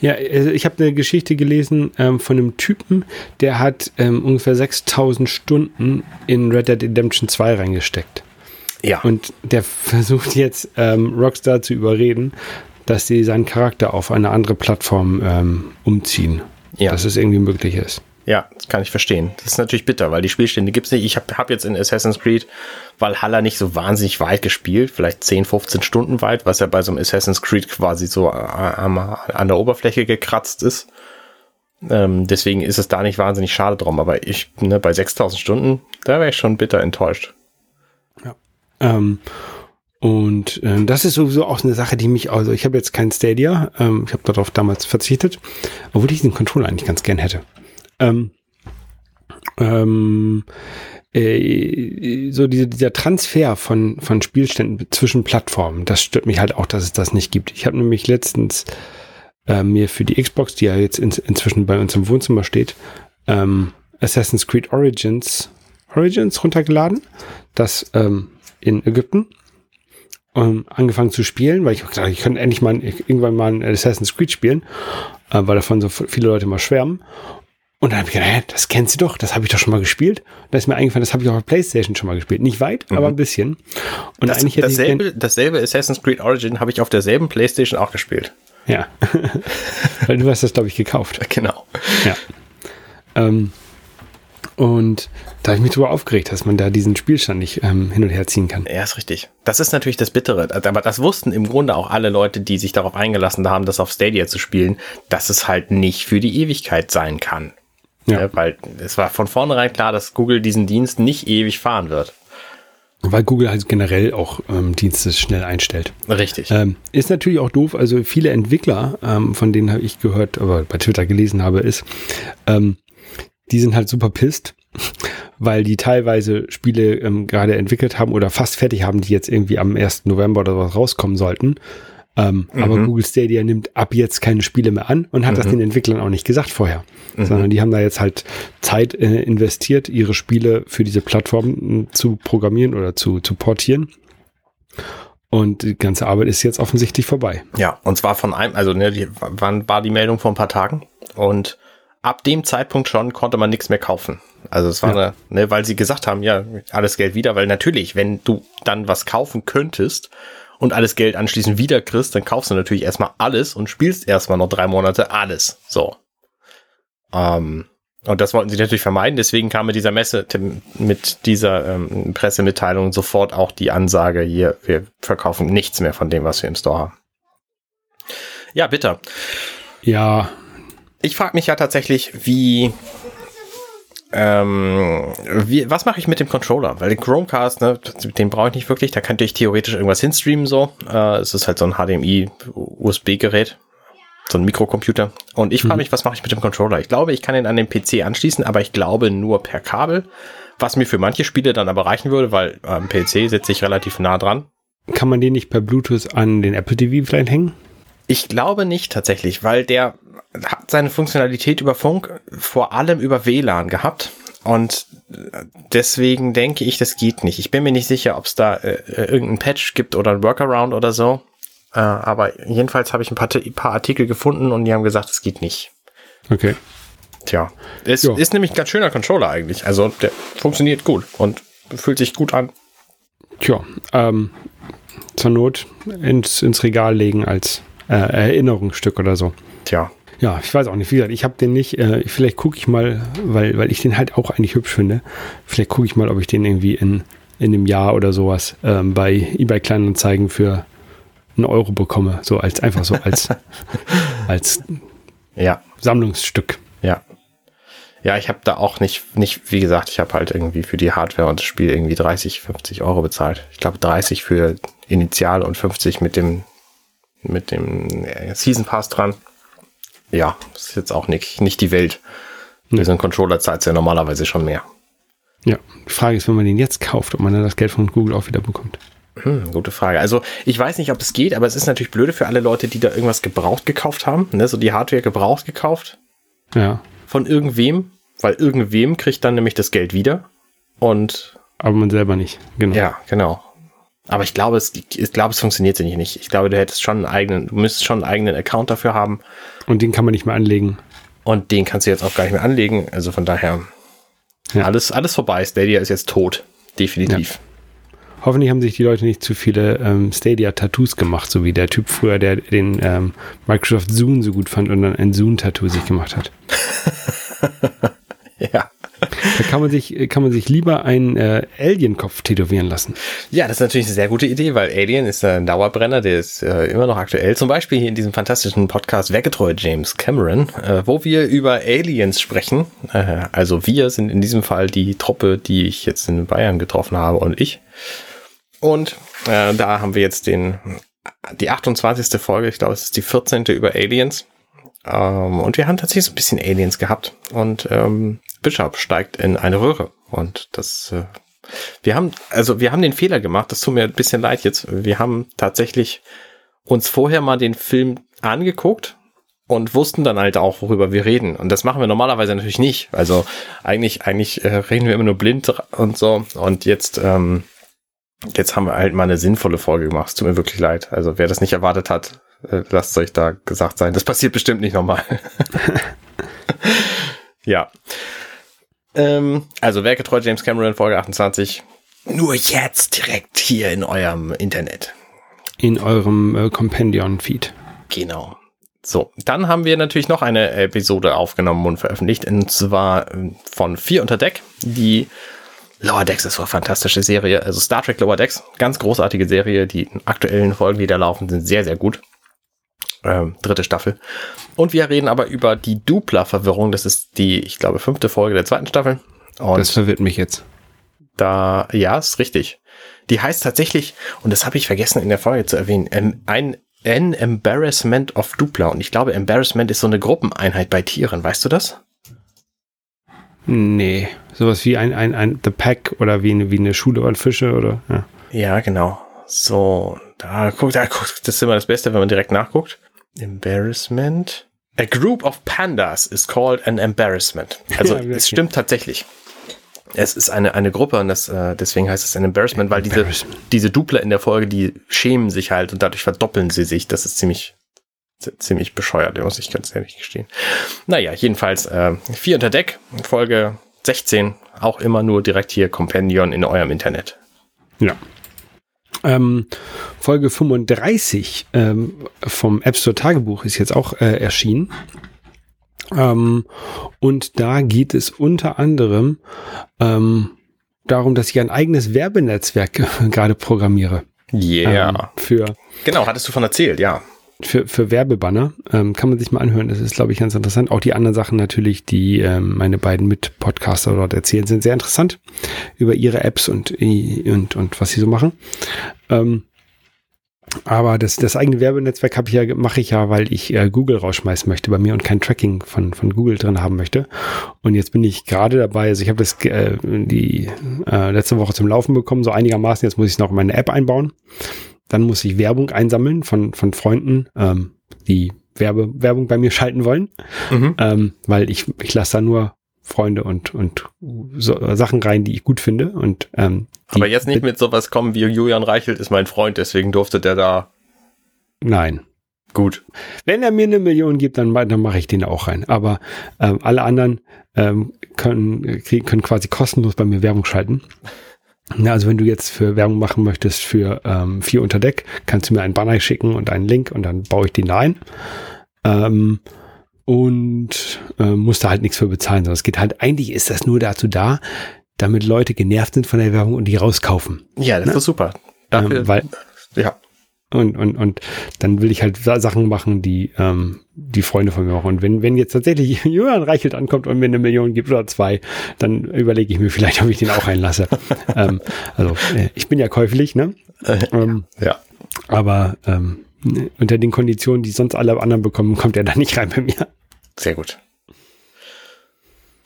Ja, also ich habe eine Geschichte gelesen ähm, von einem Typen, der hat ähm, ungefähr 6000 Stunden in Red Dead Redemption 2 reingesteckt. Ja. Und der versucht jetzt ähm, Rockstar zu überreden, dass sie seinen Charakter auf eine andere Plattform ähm, umziehen. Ja. Dass es irgendwie möglich ist. Ja, das kann ich verstehen. Das ist natürlich bitter, weil die Spielstände gibt's nicht. Ich habe hab jetzt in Assassin's Creed Valhalla nicht so wahnsinnig weit gespielt, vielleicht 10, 15 Stunden weit, was ja bei so einem Assassin's Creed quasi so äh, an der Oberfläche gekratzt ist. Ähm, deswegen ist es da nicht wahnsinnig schade drum, aber ich, ne, bei 6000 Stunden, da wäre ich schon bitter enttäuscht. Ja. Ähm, und äh, das ist sowieso auch eine Sache, die mich, also ich habe jetzt kein Stadia, ähm, ich habe darauf damals verzichtet, obwohl ich den Controller eigentlich ganz gern hätte. Ähm, ähm, äh, so diese, dieser Transfer von, von Spielständen zwischen Plattformen, das stört mich halt auch, dass es das nicht gibt. Ich habe nämlich letztens äh, mir für die Xbox, die ja jetzt in, inzwischen bei uns im Wohnzimmer steht, ähm, Assassin's Creed Origins, Origins runtergeladen, das ähm, in Ägypten ähm, angefangen zu spielen, weil ich dachte, ich könnte endlich mal irgendwann mal ein Assassin's Creed spielen, äh, weil davon so viele Leute mal schwärmen. Und dann habe ich gedacht, hä, das kennst du doch, das habe ich doch schon mal gespielt. Und da ist mir eingefallen, das habe ich auch auf PlayStation schon mal gespielt. Nicht weit, mhm. aber ein bisschen. Und das, eigentlich dasselbe, dasselbe Assassin's Creed Origin habe ich auf derselben PlayStation auch gespielt. Ja. Weil du hast das, glaube ich, gekauft. Genau. Ja. Ähm, und da habe ich mich drüber aufgeregt, dass man da diesen Spielstand nicht ähm, hin und her ziehen kann. Ja, ist richtig. Das ist natürlich das Bittere. Aber das wussten im Grunde auch alle Leute, die sich darauf eingelassen haben, das auf Stadia zu spielen, dass es halt nicht für die Ewigkeit sein kann. Ja. ja. weil es war von vornherein klar, dass Google diesen Dienst nicht ewig fahren wird. Weil Google halt generell auch ähm, Dienste schnell einstellt. Richtig. Ähm, ist natürlich auch doof. Also viele Entwickler, ähm, von denen habe ich gehört, aber bei Twitter gelesen habe, ist, ähm, die sind halt super pisst, weil die teilweise Spiele ähm, gerade entwickelt haben oder fast fertig haben, die jetzt irgendwie am 1. November oder was rauskommen sollten. Ähm, mhm. Aber Google Stadia nimmt ab jetzt keine Spiele mehr an und hat mhm. das den Entwicklern auch nicht gesagt vorher, mhm. sondern die haben da jetzt halt Zeit äh, investiert, ihre Spiele für diese Plattform äh, zu programmieren oder zu, zu portieren. Und die ganze Arbeit ist jetzt offensichtlich vorbei. Ja, und zwar von einem, also ne, die, wann war die Meldung vor ein paar Tagen? Und ab dem Zeitpunkt schon konnte man nichts mehr kaufen. Also es war ja. eine, ne, weil sie gesagt haben, ja, alles Geld wieder, weil natürlich, wenn du dann was kaufen könntest und alles Geld anschließend wieder kriegst, dann kaufst du natürlich erstmal alles und spielst erstmal noch drei Monate alles. So. Ähm, und das wollten sie natürlich vermeiden, deswegen kam mit dieser Messe, mit dieser ähm, Pressemitteilung sofort auch die Ansage hier, wir verkaufen nichts mehr von dem, was wir im Store haben. Ja, bitte. Ja. Ich frage mich ja tatsächlich, wie ähm, wie, was mache ich mit dem Controller? Weil den Chromecast, ne, den brauche ich nicht wirklich. Da könnte ich theoretisch irgendwas hinstreamen so. Äh, es ist halt so ein HDMI-USB-Gerät, so ein Mikrocomputer. Und ich frage mhm. mich, was mache ich mit dem Controller? Ich glaube, ich kann ihn an den PC anschließen, aber ich glaube nur per Kabel. Was mir für manche Spiele dann aber reichen würde, weil am PC sitze ich relativ nah dran. Kann man den nicht per Bluetooth an den Apple TV vielleicht hängen? Ich glaube nicht tatsächlich, weil der hat seine Funktionalität über Funk vor allem über WLAN gehabt. Und deswegen denke ich, das geht nicht. Ich bin mir nicht sicher, ob es da äh, äh, irgendeinen Patch gibt oder ein Workaround oder so. Äh, aber jedenfalls habe ich ein paar, paar, Artikel gefunden und die haben gesagt, es geht nicht. Okay. Tja, es jo. ist nämlich ein ganz schöner Controller eigentlich. Also der funktioniert gut und fühlt sich gut an. Tja, ähm, zur Not ins, ins Regal legen als äh, Erinnerungsstück oder so. Tja. Ja, ich weiß auch nicht. Wie gesagt, ich habe den nicht. Äh, vielleicht gucke ich mal, weil, weil ich den halt auch eigentlich hübsch finde. Vielleicht gucke ich mal, ob ich den irgendwie in, in einem Jahr oder sowas ähm, bei eBay Kleinanzeigen für einen Euro bekomme. So als einfach so als, als ja. Sammlungsstück. Ja. Ja, ich habe da auch nicht, nicht, wie gesagt, ich habe halt irgendwie für die Hardware und das Spiel irgendwie 30, 50 Euro bezahlt. Ich glaube 30 für Initial und 50 mit dem, mit dem äh, Season Pass dran. Ja, das ist jetzt auch nicht, nicht die Welt. Für so einen Controller zahlt ja normalerweise schon mehr. Ja, die Frage ist, wenn man den jetzt kauft, ob man dann das Geld von Google auch wieder bekommt. Hm, gute Frage. Also ich weiß nicht, ob es geht, aber es ist natürlich blöde für alle Leute, die da irgendwas gebraucht gekauft haben. Ne? So die Hardware gebraucht gekauft. Ja. Von irgendwem, weil irgendwem kriegt dann nämlich das Geld wieder. Und. Aber man selber nicht, genau. Ja, genau. Aber ich glaube, es, ich glaube, es funktioniert nicht. Ich glaube, du hättest schon einen eigenen, du müsstest schon einen eigenen Account dafür haben. Und den kann man nicht mehr anlegen. Und den kannst du jetzt auch gar nicht mehr anlegen. Also von daher, ja. alles, alles vorbei. Stadia ist jetzt tot. Definitiv. Ja. Hoffentlich haben sich die Leute nicht zu viele ähm, Stadia-Tattoos gemacht, so wie der Typ früher, der den ähm, Microsoft Zoom so gut fand und dann ein Zoom-Tattoo sich gemacht hat. ja. Da kann man sich, kann man sich lieber einen äh, Alien-Kopf tätowieren lassen. Ja, das ist natürlich eine sehr gute Idee, weil Alien ist ein Dauerbrenner, der ist äh, immer noch aktuell. Zum Beispiel hier in diesem fantastischen Podcast Weggetreu James Cameron, äh, wo wir über Aliens sprechen. Äh, also wir sind in diesem Fall die Truppe, die ich jetzt in Bayern getroffen habe und ich. Und äh, da haben wir jetzt den die 28. Folge, ich glaube, es ist die 14. über Aliens. Ähm, und wir haben tatsächlich so ein bisschen Aliens gehabt. Und ähm, Bishop steigt in eine Röhre. Und das, äh, wir haben, also wir haben den Fehler gemacht, das tut mir ein bisschen leid jetzt. Wir haben tatsächlich uns vorher mal den Film angeguckt und wussten dann halt auch, worüber wir reden. Und das machen wir normalerweise natürlich nicht. Also eigentlich, eigentlich äh, reden wir immer nur blind und so. Und jetzt, ähm, jetzt haben wir halt mal eine sinnvolle Folge gemacht. Es tut mir wirklich leid. Also wer das nicht erwartet hat, äh, lasst euch da gesagt sein. Das passiert bestimmt nicht nochmal. ja. Ähm, also werketreu James Cameron, Folge 28. Nur jetzt direkt hier in eurem Internet. In eurem äh, Compendion-Feed. Genau. So, dann haben wir natürlich noch eine Episode aufgenommen und veröffentlicht, und zwar äh, von Vier unter Deck. Die Lower Decks ist so eine fantastische Serie, also Star Trek Lower Decks, ganz großartige Serie. Die aktuellen Folgen, die da laufen, sind sehr, sehr gut äh, dritte Staffel. Und wir reden aber über die Dupla-Verwirrung. Das ist die, ich glaube, fünfte Folge der zweiten Staffel. Und das verwirrt mich jetzt. Da, ja, ist richtig. Die heißt tatsächlich, und das habe ich vergessen in der Folge zu erwähnen, ähm, ein An Embarrassment of Dupla. Und ich glaube, Embarrassment ist so eine Gruppeneinheit bei Tieren. Weißt du das? Nee, sowas wie ein, ein, ein The Pack oder wie eine, wie eine Schule von Fische oder, ja. Ja, genau. So, da guckt, da guckt, das ist immer das Beste, wenn man direkt nachguckt. Embarrassment. A group of pandas is called an embarrassment. Also ja, es stimmt tatsächlich. Es ist eine, eine Gruppe und das, äh, deswegen heißt es ein Embarrassment, weil diese, diese Dupler in der Folge, die schämen sich halt und dadurch verdoppeln sie sich. Das ist ziemlich, ziemlich bescheuert, muss ich ganz ehrlich gestehen. Naja, jedenfalls äh, vier unter Deck, Folge 16, auch immer nur direkt hier Companion in eurem Internet. Ja, ähm, Folge 35 ähm, vom App Store Tagebuch ist jetzt auch äh, erschienen. Ähm, und da geht es unter anderem ähm, darum, dass ich ein eigenes Werbenetzwerk gerade programmiere. Yeah. Ähm, für genau, hattest du von erzählt, ja für, für Werbebanner. Ähm, kann man sich mal anhören. Das ist, glaube ich, ganz interessant. Auch die anderen Sachen natürlich, die ähm, meine beiden Mitpodcaster dort erzählen, sind sehr interessant über ihre Apps und, und, und was sie so machen. Ähm, aber das, das eigene Werbenetzwerk habe ich ja, mache ich ja, weil ich äh, Google rausschmeißen möchte bei mir und kein Tracking von, von Google drin haben möchte. Und jetzt bin ich gerade dabei, also ich habe das äh, die äh, letzte Woche zum Laufen bekommen, so einigermaßen. Jetzt muss ich es noch in meine App einbauen. Dann muss ich Werbung einsammeln von, von Freunden, ähm, die Werbe, Werbung bei mir schalten wollen, mhm. ähm, weil ich, ich lasse da nur Freunde und, und so, Sachen rein, die ich gut finde. Und, ähm, Aber jetzt nicht mit sowas kommen wie Julian Reichelt ist mein Freund, deswegen durfte der da. Nein. Gut. Wenn er mir eine Million gibt, dann, dann mache ich den auch rein. Aber ähm, alle anderen ähm, können, können quasi kostenlos bei mir Werbung schalten. Ja, also wenn du jetzt für Werbung machen möchtest für ähm, vier unter Deck, kannst du mir einen Banner schicken und einen Link und dann baue ich den da ein. Ähm, und äh, musst da halt nichts für bezahlen, sondern es geht halt, eigentlich ist das nur dazu da, damit Leute genervt sind von der Werbung und die rauskaufen. Ja, das ne? ist super. Dafür, ähm, weil, ja. Und, und, und dann will ich halt Sachen machen, die ähm, die Freunde von mir machen. Und wenn, wenn jetzt tatsächlich Julian Reichelt ankommt und mir eine Million gibt oder zwei, dann überlege ich mir vielleicht, ob ich den auch einlasse. ähm, also äh, ich bin ja käuflich, ne? Ähm, ja. Aber ähm, unter den Konditionen, die sonst alle anderen bekommen, kommt er da nicht rein bei mir. Sehr gut.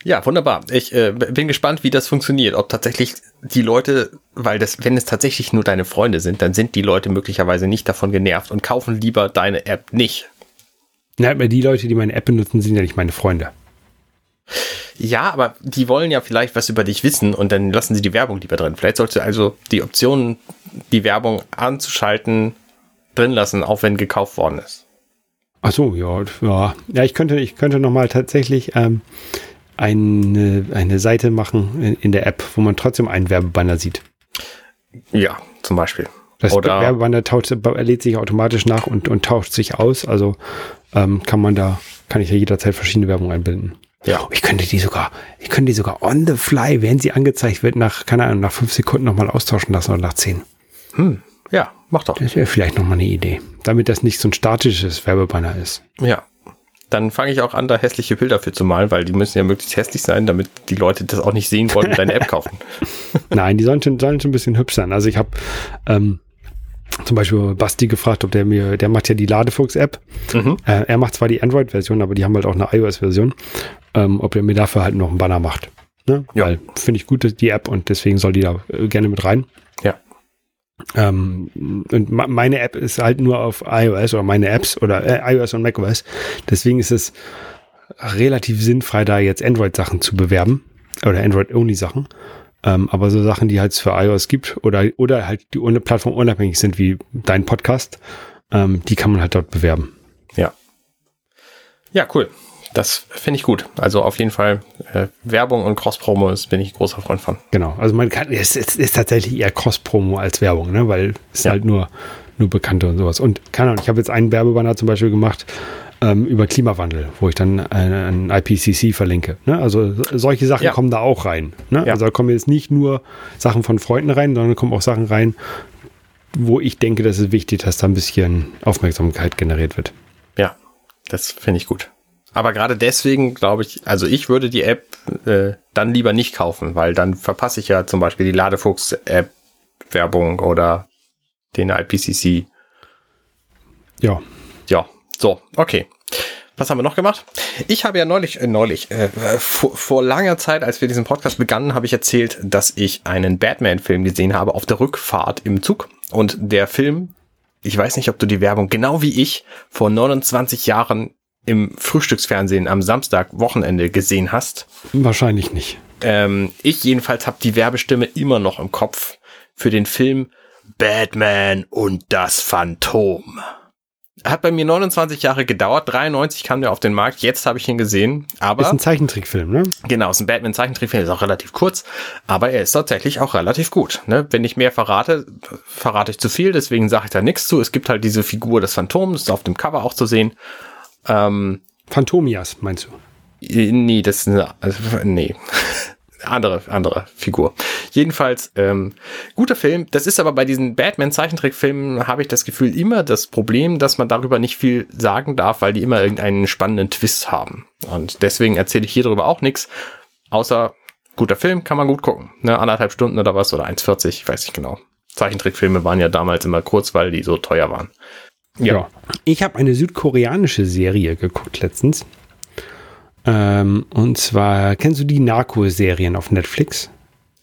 Ja, wunderbar. Ich äh, bin gespannt, wie das funktioniert. Ob tatsächlich die Leute, weil das, wenn es tatsächlich nur deine Freunde sind, dann sind die Leute möglicherweise nicht davon genervt und kaufen lieber deine App nicht. Na, aber die Leute, die meine App benutzen, sind ja nicht meine Freunde. Ja, aber die wollen ja vielleicht was über dich wissen und dann lassen sie die Werbung lieber drin. Vielleicht sollst du also die Option, die Werbung anzuschalten, drin lassen, auch wenn gekauft worden ist. Ach so, ja, ja. Ja, ich könnte, ich könnte noch mal tatsächlich ähm, eine, eine Seite machen in, in der App, wo man trotzdem einen Werbebanner sieht. Ja, zum Beispiel. Das Oder Werbebanner tauscht, lädt sich automatisch nach und, und tauscht sich aus. Also ähm, kann man da, kann ich ja jederzeit verschiedene Werbung einbinden. Ja. Ich könnte die sogar, ich könnte die sogar on the fly, während sie angezeigt wird, nach, keine Ahnung, nach fünf Sekunden nochmal austauschen lassen oder nach zehn. Hm. Ja, mach doch. Das wäre vielleicht nochmal eine Idee. Damit das nicht so ein statisches Werbebanner ist. Ja. Dann fange ich auch an, da hässliche Bilder für zu malen, weil die müssen ja möglichst hässlich sein, damit die Leute das auch nicht sehen wollen und deine App kaufen. Nein, die sollen schon, sollen schon ein bisschen hübsch sein. Also ich habe ähm, zum Beispiel Basti gefragt, ob der mir, der macht ja die Ladefuchs-App. Mhm. Äh, er macht zwar die Android-Version, aber die haben halt auch eine iOS-Version. Ähm, ob er mir dafür halt noch einen Banner macht. Ne? Ja. Weil finde ich gut, die App und deswegen soll die da äh, gerne mit rein. Ja. Ähm, und meine App ist halt nur auf iOS oder meine Apps oder äh, iOS und macOS. Deswegen ist es relativ sinnfrei, da jetzt Android-Sachen zu bewerben oder Android-Only-Sachen. Ähm, aber so Sachen, die halt für iOS gibt oder, oder halt die ohne Plattform unabhängig sind, wie dein Podcast, ähm, die kann man halt dort bewerben. Ja. Ja, cool. Das finde ich gut. Also auf jeden Fall äh, Werbung und Cross-Promo ist, bin ich großer Freund von. Genau. Also man kann, es ist, ist tatsächlich eher Cross-Promo als Werbung, ne? weil es ja. halt nur, nur Bekannte und sowas. Und keine Ahnung, ich habe jetzt einen Werbebanner zum Beispiel gemacht, ähm, über Klimawandel, wo ich dann ein, IPCC verlinke. Ne? Also solche Sachen ja. kommen da auch rein. Ne? Ja. Also da kommen jetzt nicht nur Sachen von Freunden rein, sondern kommen auch Sachen rein, wo ich denke, das ist wichtig, dass da ein bisschen Aufmerksamkeit generiert wird. Ja, das finde ich gut. Aber gerade deswegen glaube ich, also ich würde die App äh, dann lieber nicht kaufen, weil dann verpasse ich ja zum Beispiel die Ladefuchs-App Werbung oder den IPCC. Ja. Ja, so, okay. Was haben wir noch gemacht? Ich habe ja neulich, äh, neulich, äh, vor, vor langer Zeit, als wir diesen Podcast begannen, habe ich erzählt, dass ich einen Batman-Film gesehen habe auf der Rückfahrt im Zug. Und der Film, ich weiß nicht, ob du die Werbung genau wie ich vor 29 Jahren im Frühstücksfernsehen am Samstag Wochenende gesehen hast. Wahrscheinlich nicht. Ähm, ich jedenfalls habe die Werbestimme immer noch im Kopf für den Film Batman und das Phantom. Hat bei mir 29 Jahre gedauert. 93 kam der auf den Markt. Jetzt habe ich ihn gesehen. Aber ist ein Zeichentrickfilm, ne? Genau, ist ein Batman-Zeichentrickfilm. Ist auch relativ kurz, aber er ist tatsächlich auch relativ gut. Ne? Wenn ich mehr verrate, verrate ich zu viel. Deswegen sage ich da nichts zu. Es gibt halt diese Figur des Phantoms, ist auf dem Cover auch zu sehen. Ähm, Phantomias, meinst du? Nee, das ist eine, also, nee andere, andere Figur. Jedenfalls, ähm, guter Film. Das ist aber bei diesen Batman-Zeichentrickfilmen, habe ich das Gefühl, immer das Problem, dass man darüber nicht viel sagen darf, weil die immer irgendeinen spannenden Twist haben. Und deswegen erzähle ich hier darüber auch nichts, außer guter Film, kann man gut gucken. Ne, anderthalb Stunden oder was, oder 1,40, ich weiß nicht genau. Zeichentrickfilme waren ja damals immer kurz, weil die so teuer waren. Ja. Ich habe eine südkoreanische Serie geguckt letztens. Ähm, und zwar, kennst du die Narco-Serien auf Netflix?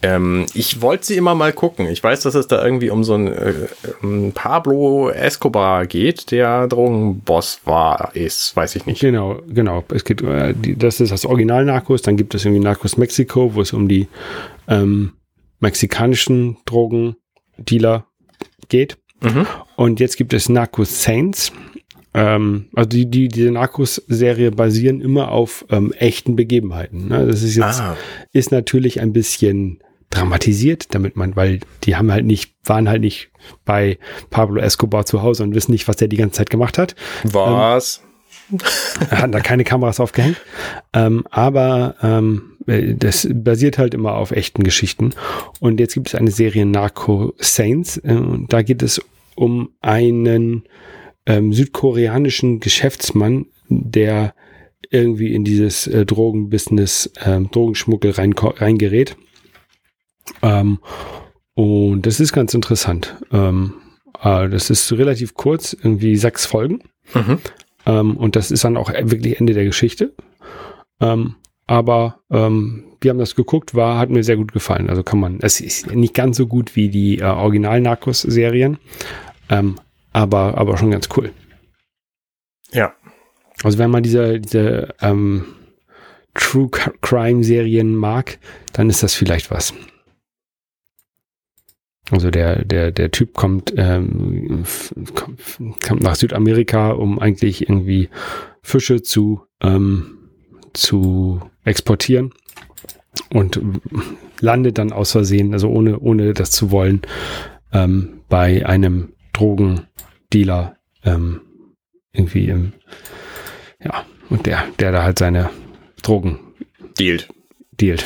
Ähm, ich wollte sie immer mal gucken. Ich weiß, dass es da irgendwie um so einen äh, Pablo Escobar geht, der Drogenboss war, ist, weiß ich nicht. Genau, genau. Es geht, äh, die, das ist das Original Narcos. Dann gibt es irgendwie Narcos Mexiko, wo es um die ähm, mexikanischen Drogendealer geht. Mhm. Und jetzt gibt es Narcos Saints. Ähm, also die, die, diese Narcos-Serie basieren immer auf ähm, echten Begebenheiten. Ne? Das ist jetzt, ah. ist natürlich ein bisschen dramatisiert, damit man, weil die haben halt nicht, waren halt nicht bei Pablo Escobar zu Hause und wissen nicht, was der die ganze Zeit gemacht hat. Was? Ähm, hatten da keine Kameras aufgehängt. Ähm, aber ähm, das basiert halt immer auf echten Geschichten. Und jetzt gibt es eine Serie Narco Saints. Äh, und da geht es um einen ähm, südkoreanischen Geschäftsmann, der irgendwie in dieses äh, Drogenbusiness, ähm, Drogenschmuggel rein, reingerät. Ähm, und das ist ganz interessant. Ähm, äh, das ist relativ kurz, irgendwie sechs Folgen. Mhm. Ähm, und das ist dann auch wirklich Ende der Geschichte. Ähm, aber ähm, wir haben das geguckt, war, hat mir sehr gut gefallen. Also kann man, es ist nicht ganz so gut wie die äh, Original-Narcos-Serien, ähm, aber, aber schon ganz cool. Ja. Also wenn man diese, diese ähm, True Crime-Serien mag, dann ist das vielleicht was. Also der, der, der Typ kommt, ähm, kommt nach Südamerika, um eigentlich irgendwie Fische zu, ähm, zu exportieren und landet dann aus Versehen, also ohne, ohne das zu wollen, ähm, bei einem Drogendealer ähm, irgendwie im, ja, und der, der da halt seine Drogen dealt. Dealt.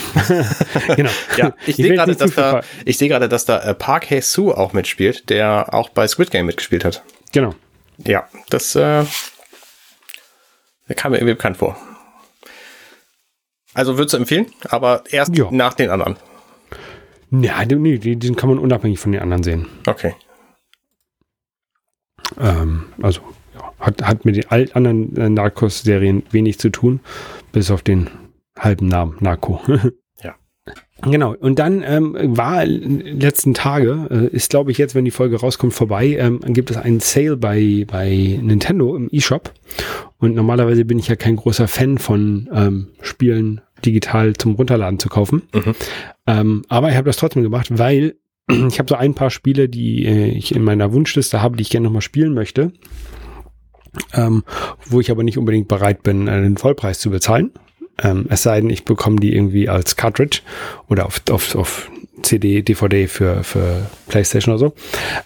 genau. Ja, ich, ich sehe gerade, dass da, ich sehe gerade, dass da äh, Park Hae Soo auch mitspielt, der auch bei Squid Game mitgespielt hat. Genau. Ja, das äh, kam mir irgendwie bekannt vor. Also würdest du empfehlen, aber erst ja. nach den anderen. Ja, nee, den kann man unabhängig von den anderen sehen. Okay. Ähm, also ja, hat, hat mit den anderen äh, Narcos-Serien wenig zu tun, bis auf den halben Namen Narco. ja. Genau. Und dann ähm, war letzten Tage, äh, ist glaube ich jetzt, wenn die Folge rauskommt, vorbei, ähm, gibt es einen Sale bei, bei Nintendo im eShop. Und normalerweise bin ich ja kein großer Fan von ähm, Spielen digital zum Runterladen zu kaufen. Mhm. Ähm, aber ich habe das trotzdem gemacht, weil ich habe so ein paar Spiele, die äh, ich in meiner Wunschliste habe, die ich gerne nochmal spielen möchte. Ähm, wo ich aber nicht unbedingt bereit bin, äh, den Vollpreis zu bezahlen. Ähm, es sei denn, ich bekomme die irgendwie als Cartridge oder auf, auf, auf CD, DVD für, für PlayStation oder so.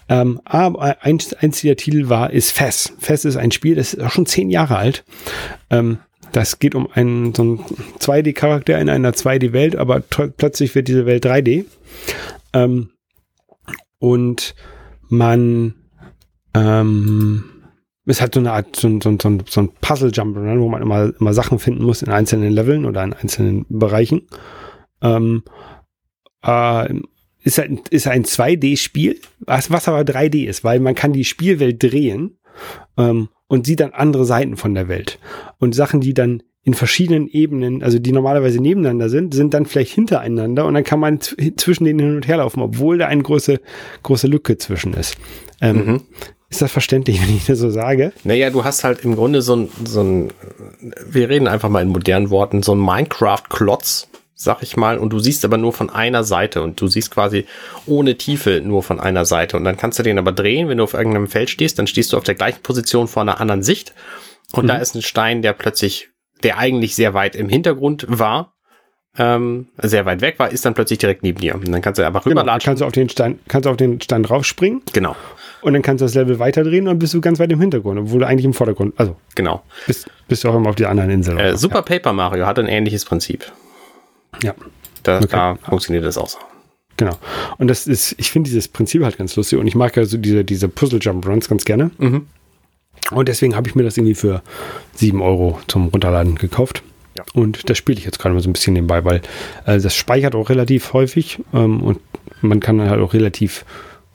Ähm, aber ein, dieser Titel war, ist Fess. Fess ist ein Spiel, das ist auch schon zehn Jahre alt. Ähm, das geht um einen, so einen 2D-Charakter in einer 2D-Welt, aber plötzlich wird diese Welt 3D. Ähm, und man ähm, es hat so eine Art, so, so, so, so ein Puzzle-Jump, wo man immer, immer Sachen finden muss in einzelnen Leveln oder in einzelnen Bereichen. Ähm, äh, ist ein, ist ein 2D-Spiel, was, was aber 3D ist, weil man kann die Spielwelt drehen ähm, und sieht dann andere Seiten von der Welt. Und Sachen, die dann in verschiedenen Ebenen, also die normalerweise nebeneinander sind, sind dann vielleicht hintereinander und dann kann man zwischen denen hin und her laufen, obwohl da eine große, große Lücke zwischen ist. Ähm, mhm. Ist das verständlich, wenn ich das so sage? Naja, du hast halt im Grunde so ein, so ein, wir reden einfach mal in modernen Worten, so ein Minecraft-Klotz, sag ich mal, und du siehst aber nur von einer Seite und du siehst quasi ohne Tiefe nur von einer Seite und dann kannst du den aber drehen, wenn du auf irgendeinem Feld stehst, dann stehst du auf der gleichen Position vor einer anderen Sicht und mhm. da ist ein Stein, der plötzlich, der eigentlich sehr weit im Hintergrund war, ähm, sehr weit weg war, ist dann plötzlich direkt neben dir. Und dann kannst du einfach genau, rüberlatschen. Kannst du auf den Stein, kannst du auf den Stein draufspringen. Genau. Und dann kannst du das Level weiterdrehen und dann bist du ganz weit im Hintergrund, obwohl du eigentlich im Vordergrund, also. Genau. Bist, bist du auch immer auf der anderen Insel. Äh, Super ja. Paper Mario hat ein ähnliches Prinzip. Ja. Da, okay. da funktioniert das auch so. Genau. Und das ist, ich finde dieses Prinzip halt ganz lustig und ich mag also diese, diese Puzzle-Jump-Runs ganz gerne. Mhm. Und deswegen habe ich mir das irgendwie für 7 Euro zum Runterladen gekauft. Ja. Und das spiele ich jetzt gerade mal so ein bisschen nebenbei, weil äh, das speichert auch relativ häufig ähm, und man kann dann halt auch relativ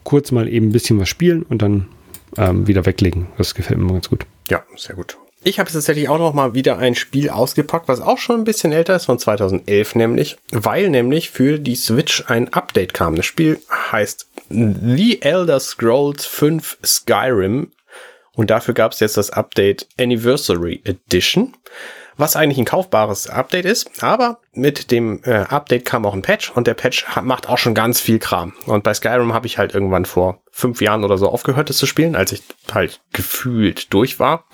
kurz mal eben ein bisschen was spielen und dann ähm, wieder weglegen. Das gefällt mir ganz gut. Ja, sehr gut. Ich habe tatsächlich auch noch mal wieder ein Spiel ausgepackt, was auch schon ein bisschen älter ist, von 2011 nämlich, weil nämlich für die Switch ein Update kam. Das Spiel heißt The Elder Scrolls 5 Skyrim und dafür gab es jetzt das Update Anniversary Edition was eigentlich ein kaufbares Update ist. Aber mit dem äh, Update kam auch ein Patch und der Patch macht auch schon ganz viel Kram. Und bei Skyrim habe ich halt irgendwann vor fünf Jahren oder so aufgehört, das zu spielen, als ich halt gefühlt durch war.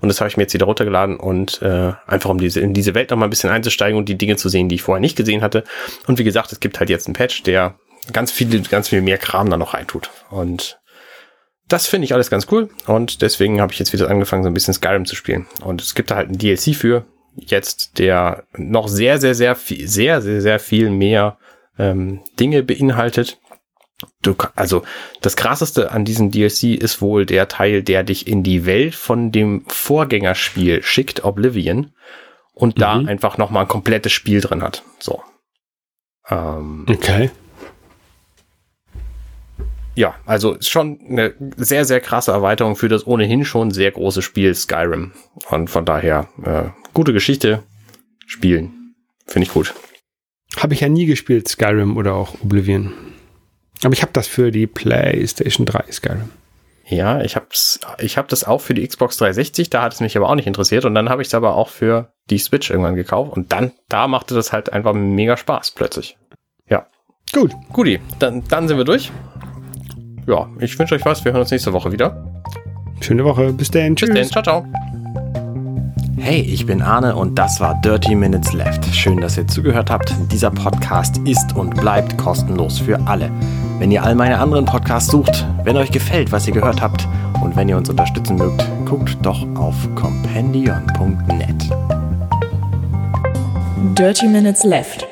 Und das habe ich mir jetzt wieder runtergeladen und äh, einfach um diese in diese Welt noch mal ein bisschen einzusteigen und die Dinge zu sehen, die ich vorher nicht gesehen hatte. Und wie gesagt, es gibt halt jetzt einen Patch, der ganz viel, ganz viel mehr Kram da noch reintut. Und das finde ich alles ganz cool und deswegen habe ich jetzt wieder angefangen, so ein bisschen Skyrim zu spielen. Und es gibt da halt ein DLC für, jetzt, der noch sehr, sehr, sehr viel, sehr, sehr, sehr viel mehr ähm, Dinge beinhaltet. Du, also das krasseste an diesem DLC ist wohl der Teil, der dich in die Welt von dem Vorgängerspiel schickt, Oblivion, und mhm. da einfach noch mal ein komplettes Spiel drin hat. So. Ähm, okay. Ja, also ist schon eine sehr, sehr krasse Erweiterung für das ohnehin schon sehr große Spiel Skyrim. Und von daher äh, gute Geschichte spielen. Finde ich gut. Habe ich ja nie gespielt, Skyrim oder auch Oblivion. Aber ich habe das für die PlayStation 3 Skyrim. Ja, ich hab's, ich hab das auch für die Xbox 360, da hat es mich aber auch nicht interessiert und dann habe ich es aber auch für die Switch irgendwann gekauft und dann, da machte das halt einfach mega Spaß plötzlich. Ja. Gut. Guti, dann, dann sind wir durch. Ja, ich wünsche euch was, wir hören uns nächste Woche wieder. Schöne Woche, bis dann, tschüss. Bis dann, ciao, ciao. Hey, ich bin Arne und das war Dirty Minutes Left. Schön, dass ihr zugehört habt. Dieser Podcast ist und bleibt kostenlos für alle. Wenn ihr all meine anderen Podcasts sucht, wenn euch gefällt, was ihr gehört habt und wenn ihr uns unterstützen mögt, guckt doch auf compendion.net. Dirty Minutes Left